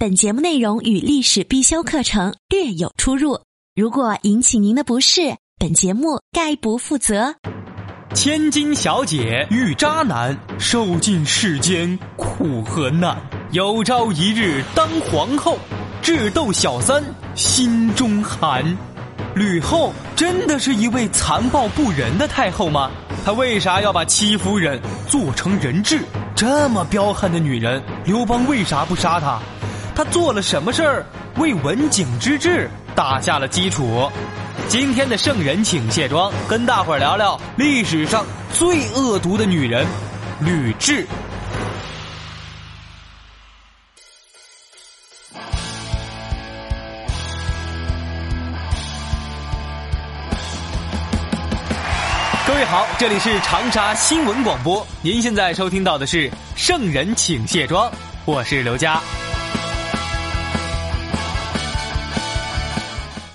本节目内容与历史必修课程略有出入，如果引起您的不适，本节目概不负责。千金小姐遇渣男，受尽世间苦和难。有朝一日当皇后，智斗小三心中寒。吕后真的是一位残暴不仁的太后吗？她为啥要把戚夫人做成人质？这么彪悍的女人，刘邦为啥不杀她？他做了什么事儿为文景之治打下了基础？今天的圣人请卸妆，跟大伙儿聊聊历史上最恶毒的女人——吕雉。各位好，这里是长沙新闻广播，您现在收听到的是《圣人请卸妆》，我是刘佳。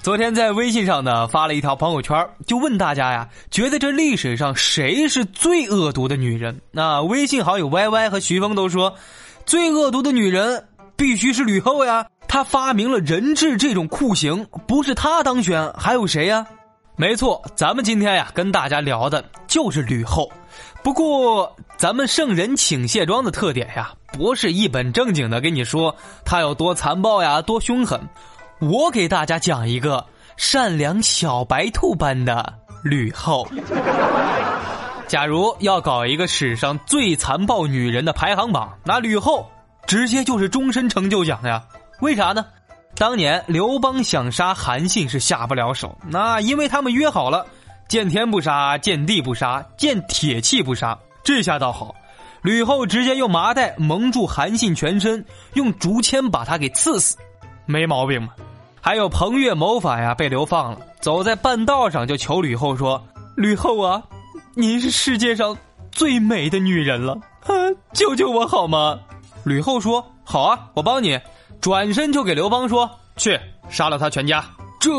昨天在微信上呢发了一条朋友圈，就问大家呀，觉得这历史上谁是最恶毒的女人？那微信好友 Y Y 和徐峰都说，最恶毒的女人必须是吕后呀，她发明了人质这种酷刑，不是她当选还有谁呀？没错，咱们今天呀跟大家聊的就是吕后。不过，咱们圣人请卸妆的特点呀，不是一本正经的跟你说她有多残暴呀，多凶狠。我给大家讲一个善良小白兔般的吕后。假如要搞一个史上最残暴女人的排行榜，那吕后直接就是终身成就奖呀。为啥呢？当年刘邦想杀韩信是下不了手，那因为他们约好了，见天不杀，见地不杀，见铁器不杀。这下倒好，吕后直接用麻袋蒙住韩信全身，用竹签把他给刺死，没毛病吧？还有彭越谋反呀，被流放了，走在半道上就求吕后说：“吕后啊，您是世界上最美的女人了，啊，救救我好吗？”吕后说：“好啊，我帮你。”转身就给刘邦说：“去杀了他全家。”这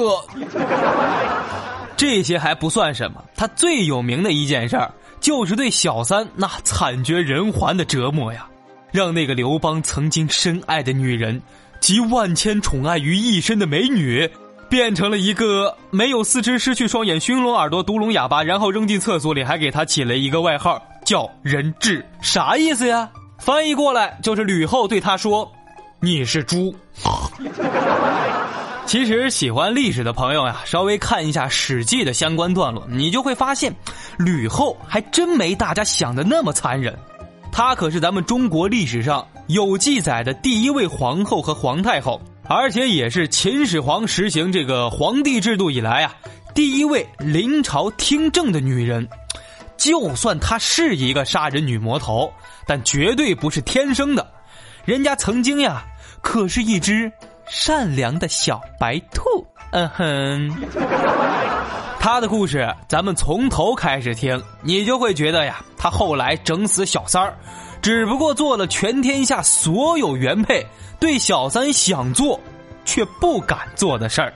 这些还不算什么，他最有名的一件事儿就是对小三那惨绝人寰的折磨呀，让那个刘邦曾经深爱的女人，集万千宠爱于一身的美女，变成了一个没有四肢、失去双眼、熏聋耳朵、独聋哑巴，然后扔进厕所里，还给他起了一个外号叫人质。啥意思呀？翻译过来就是吕后对他说。你是猪。其实喜欢历史的朋友呀，稍微看一下《史记》的相关段落，你就会发现，吕后还真没大家想的那么残忍。她可是咱们中国历史上有记载的第一位皇后和皇太后，而且也是秦始皇实行这个皇帝制度以来啊，第一位临朝听政的女人。就算她是一个杀人女魔头，但绝对不是天生的。人家曾经呀。可是一只善良的小白兔，嗯哼。她的故事咱们从头开始听，你就会觉得呀，她后来整死小三儿，只不过做了全天下所有原配对小三想做却不敢做的事儿。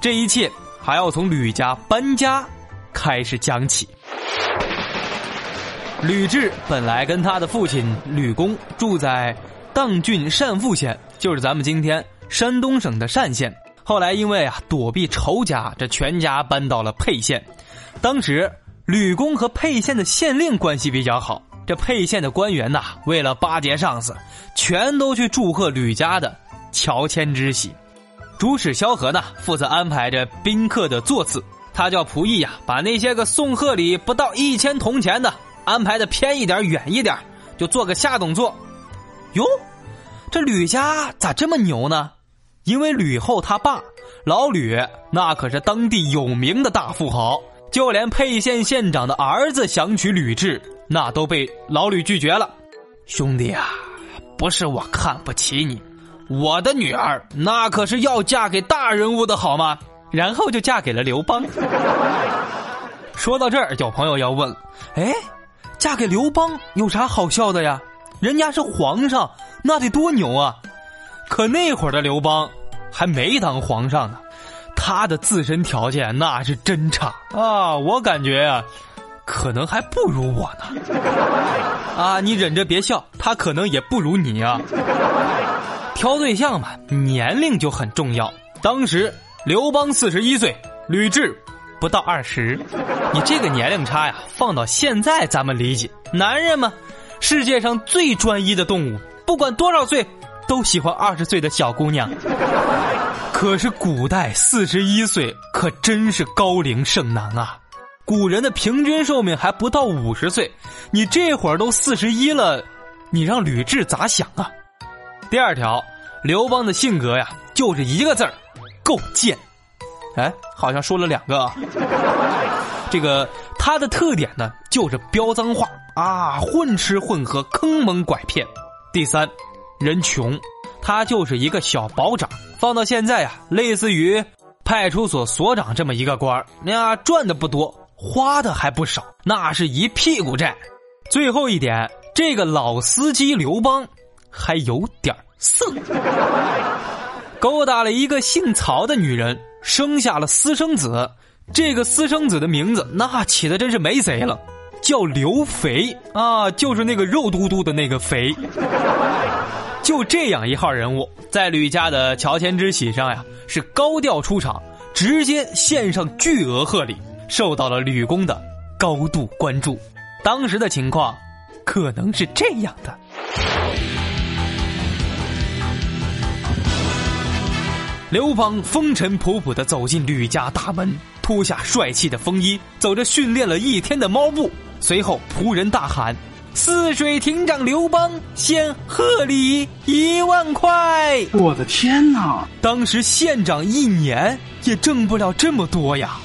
这一切还要从吕家搬家开始讲起。吕雉本来跟他的父亲吕公住在砀郡单父县。就是咱们今天山东省的单县，后来因为啊躲避仇家，这全家搬到了沛县。当时吕公和沛县的县令关系比较好，这沛县的官员呐，为了巴结上司，全都去祝贺吕家的乔迁之喜。主使萧何呢，负责安排着宾客的座次，他叫仆役呀，把那些个送贺礼不到一千铜钱的安排的偏一点、远一点，就做个下等座。哟。这吕家咋这么牛呢？因为吕后他爸老吕那可是当地有名的大富豪，就连沛县县长的儿子想娶吕雉，那都被老吕拒绝了。兄弟啊，不是我看不起你，我的女儿那可是要嫁给大人物的好吗？然后就嫁给了刘邦。说到这儿，有朋友要问：哎，嫁给刘邦有啥好笑的呀？人家是皇上，那得多牛啊！可那会儿的刘邦还没当皇上呢，他的自身条件那是真差啊！我感觉呀，可能还不如我呢。啊，你忍着别笑，他可能也不如你啊。挑对象嘛，年龄就很重要。当时刘邦四十一岁，吕雉不到二十，你这个年龄差呀，放到现在咱们理解，男人嘛，世界上最专一的动物，不管多少岁，都喜欢二十岁的小姑娘。可是古代四十一岁可真是高龄剩男啊，古人的平均寿命还不到五十岁，你这会儿都四十一了，你让吕雉咋想啊？第二条，刘邦的性格呀，就是一个字儿，够贱。哎，好像说了两个。啊 这个他的特点呢，就是飙脏话啊，混吃混喝，坑蒙拐骗。第三，人穷，他就是一个小保长，放到现在呀，类似于派出所所长这么一个官儿，那赚的不多，花的还不少，那是一屁股债。最后一点，这个老司机刘邦。还有点色，勾搭了一个姓曹的女人，生下了私生子。这个私生子的名字那起的真是没谁了，叫刘肥啊，就是那个肉嘟嘟的那个肥。就这样一号人物，在吕家的乔迁之喜上呀，是高调出场，直接献上巨额贺礼，受到了吕公的高度关注。当时的情况，可能是这样的。刘邦风尘仆仆的走进吕家大门，脱下帅气的风衣，走着训练了一天的猫步。随后仆人大喊：“泗水亭长刘邦献贺礼一万块！”我的天哪！当时县长一年也挣不了这么多呀。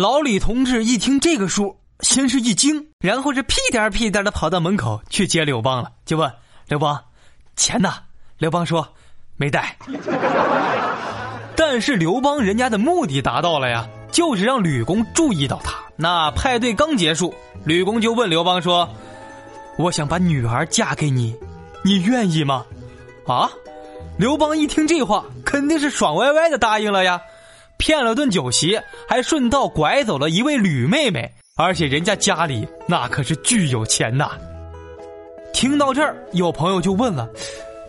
老李同志一听这个数，先是一惊，然后是屁颠屁颠的跑到门口去接刘邦了，就问刘邦：“钱呢？”刘邦说：“没带。”但是刘邦人家的目的达到了呀，就是让吕公注意到他。那派对刚结束，吕公就问刘邦说：“我想把女儿嫁给你，你愿意吗？”啊！刘邦一听这话，肯定是爽歪歪的答应了呀，骗了顿酒席，还顺道拐走了一位吕妹妹，而且人家家里那可是巨有钱呐。听到这儿，有朋友就问了。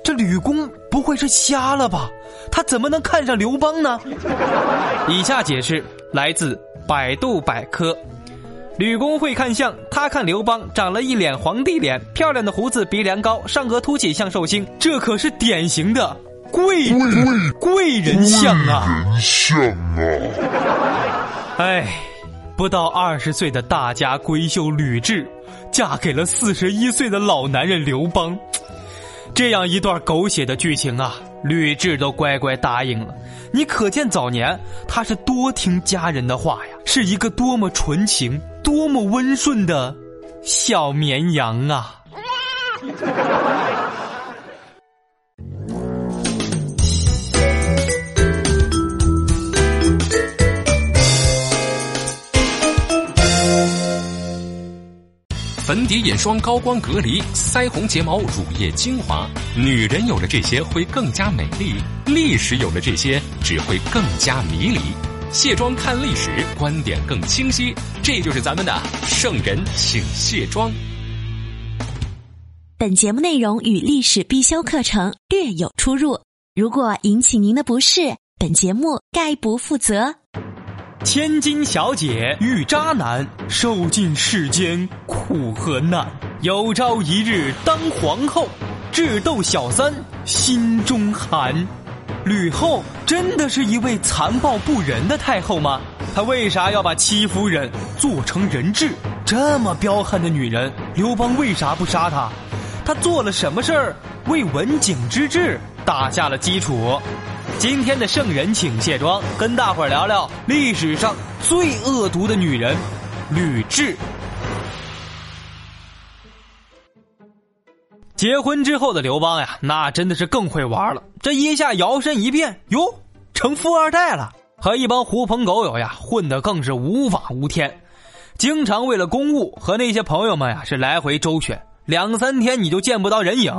这吕公不会是瞎了吧？他怎么能看上刘邦呢？以下解释来自百度百科：吕公会看相，他看刘邦长了一脸皇帝脸，漂亮的胡子，鼻梁高，上颌凸起像寿星，这可是典型的贵贵贵人相啊！人相啊！哎，不到二十岁的大家闺秀吕雉，嫁给了四十一岁的老男人刘邦。这样一段狗血的剧情啊，吕雉都乖乖答应了。你可见早年她是多听家人的话呀，是一个多么纯情、多么温顺的小绵羊啊！底、眼霜、高光隔离、腮红、睫毛、乳液、精华，女人有了这些会更加美丽，历史有了这些只会更加迷离。卸妆看历史，观点更清晰，这就是咱们的圣人请卸妆。本节目内容与历史必修课程略有出入，如果引起您的不适，本节目概不负责。千金小姐遇渣男，受尽世间苦和难。有朝一日当皇后，智斗小三心中寒。吕后真的是一位残暴不仁的太后吗？她为啥要把戚夫人做成人质？这么彪悍的女人，刘邦为啥不杀她？她做了什么事儿为文景之治打下了基础？今天的圣人请卸妆，跟大伙儿聊聊历史上最恶毒的女人吕雉。结婚之后的刘邦呀，那真的是更会玩了。这一下摇身一变，哟，成富二代了，和一帮狐朋狗友呀混得更是无法无天。经常为了公务和那些朋友们呀是来回周旋，两三天你就见不到人影。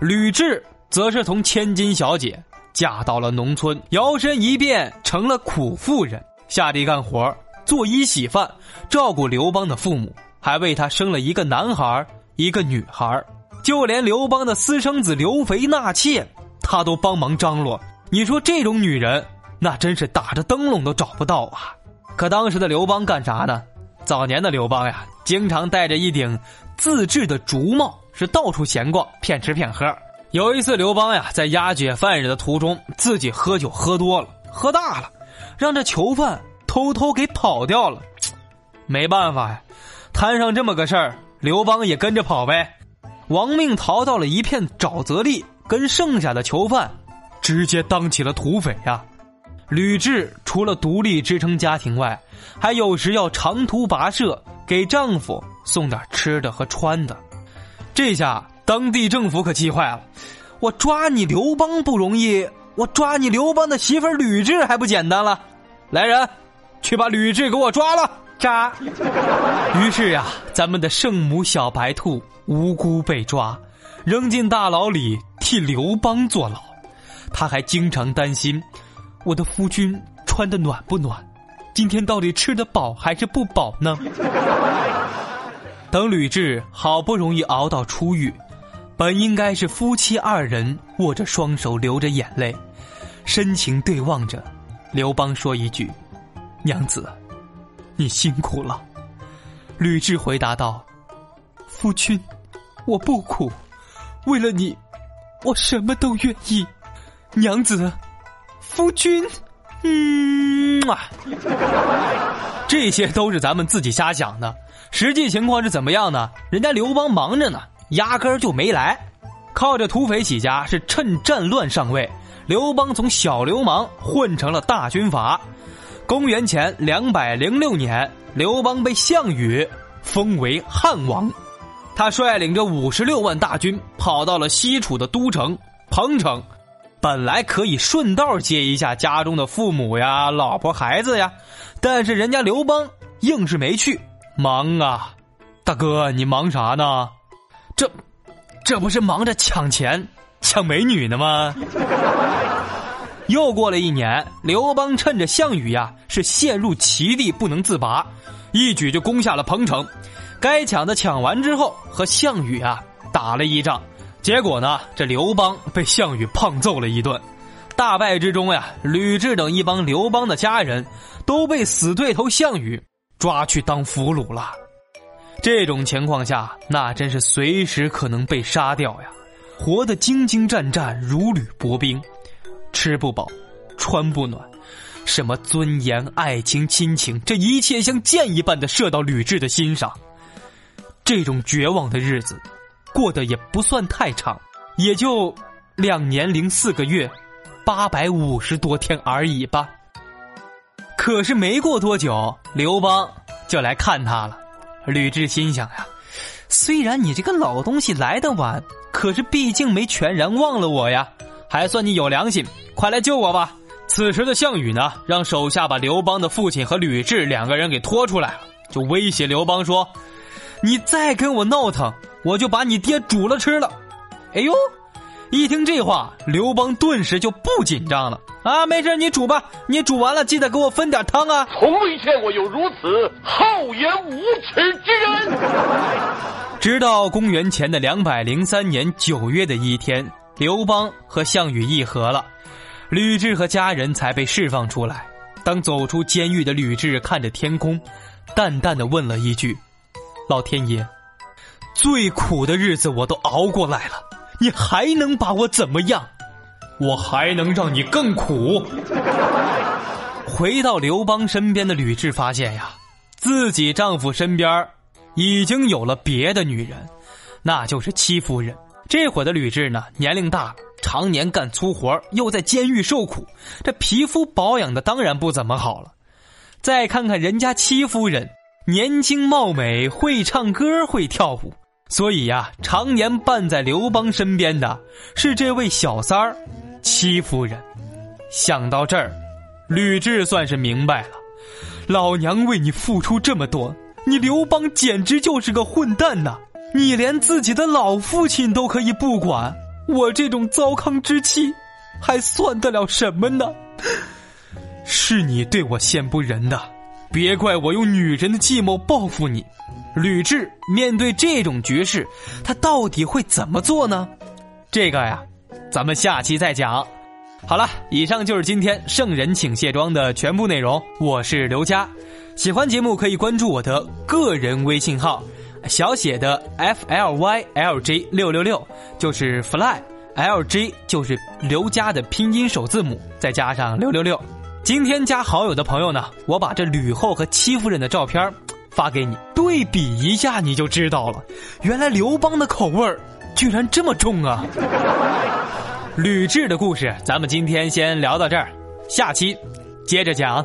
吕雉则是从千金小姐嫁到了农村，摇身一变成了苦妇人，下地干活，做衣洗饭，照顾刘邦的父母，还为他生了一个男孩，一个女孩。就连刘邦的私生子刘肥纳妾，他都帮忙张罗。你说这种女人，那真是打着灯笼都找不到啊！可当时的刘邦干啥呢？早年的刘邦呀，经常戴着一顶自制的竹帽，是到处闲逛，骗吃骗喝。有一次，刘邦呀在押解犯人的途中，自己喝酒喝多了，喝大了，让这囚犯偷偷给跑掉了。没办法呀，摊上这么个事儿，刘邦也跟着跑呗。亡命逃到了一片沼泽地，跟剩下的囚犯直接当起了土匪呀。吕雉除了独立支撑家庭外，还有时要长途跋涉给丈夫送点吃的和穿的。这下当地政府可气坏了，我抓你刘邦不容易，我抓你刘邦的媳妇吕雉还不简单了？来人，去把吕雉给我抓了！扎。于是呀，咱们的圣母小白兔。无辜被抓，扔进大牢里替刘邦坐牢。他还经常担心，我的夫君穿的暖不暖，今天到底吃得饱还是不饱呢？等吕雉好不容易熬到出狱，本应该是夫妻二人握着双手流着眼泪，深情对望着。刘邦说一句：“娘子，你辛苦了。”吕雉回答道：“夫君。”我不苦，为了你，我什么都愿意。娘子，夫君，嗯啊，这些都是咱们自己瞎想的。实际情况是怎么样呢？人家刘邦忙着呢，压根儿就没来，靠着土匪起家，是趁战乱上位。刘邦从小流氓混成了大军阀。公元前两百零六年，刘邦被项羽封为汉王。他率领着五十六万大军跑到了西楚的都城彭城，本来可以顺道接一下家中的父母呀、老婆孩子呀，但是人家刘邦硬是没去，忙啊！大哥，你忙啥呢？这，这不是忙着抢钱、抢美女呢吗？又过了一年，刘邦趁着项羽呀是陷入齐地不能自拔，一举就攻下了彭城。该抢的抢完之后，和项羽啊打了一仗，结果呢，这刘邦被项羽胖揍了一顿。大败之中呀，吕雉等一帮刘邦的家人都被死对头项羽抓去当俘虏了。这种情况下，那真是随时可能被杀掉呀，活得兢兢战战，如履薄冰，吃不饱，穿不暖，什么尊严、爱情、亲情，这一切像箭一般的射到吕雉的心上。这种绝望的日子，过得也不算太长，也就两年零四个月，八百五十多天而已吧。可是没过多久，刘邦就来看他了。吕雉心想呀，虽然你这个老东西来的晚，可是毕竟没全然忘了我呀，还算你有良心，快来救我吧。此时的项羽呢，让手下把刘邦的父亲和吕雉两个人给拖出来了，就威胁刘邦说。你再跟我闹腾，我就把你爹煮了吃了。哎呦，一听这话，刘邦顿时就不紧张了啊！没事，你煮吧，你煮完了记得给我分点汤啊！从未见过有如此厚颜无耻之人。直到公元前的两百零三年九月的一天，刘邦和项羽议和了，吕雉和家人才被释放出来。当走出监狱的吕雉看着天空，淡淡的问了一句。老天爷，最苦的日子我都熬过来了，你还能把我怎么样？我还能让你更苦。回到刘邦身边的吕雉发现呀，自己丈夫身边已经有了别的女人，那就是戚夫人。这会的吕雉呢，年龄大了，常年干粗活，又在监狱受苦，这皮肤保养的当然不怎么好了。再看看人家戚夫人。年轻貌美，会唱歌，会跳舞，所以呀，常年伴在刘邦身边的是这位小三儿，戚夫人。想到这儿，吕雉算是明白了，老娘为你付出这么多，你刘邦简直就是个混蛋呐！你连自己的老父亲都可以不管，我这种糟糠之妻，还算得了什么呢？是你对我先不仁的，别怪我用女人的计谋报复你。吕雉面对这种局势，他到底会怎么做呢？这个呀，咱们下期再讲。好了，以上就是今天圣人请卸妆的全部内容。我是刘佳，喜欢节目可以关注我的个人微信号，小写的 f l y l j 六六六，就是 fly l j 就是刘佳的拼音首字母，再加上六六六。今天加好友的朋友呢，我把这吕后和戚夫人的照片发给你，对比一下你就知道了。原来刘邦的口味儿居然这么重啊！吕雉的故事，咱们今天先聊到这儿，下期接着讲。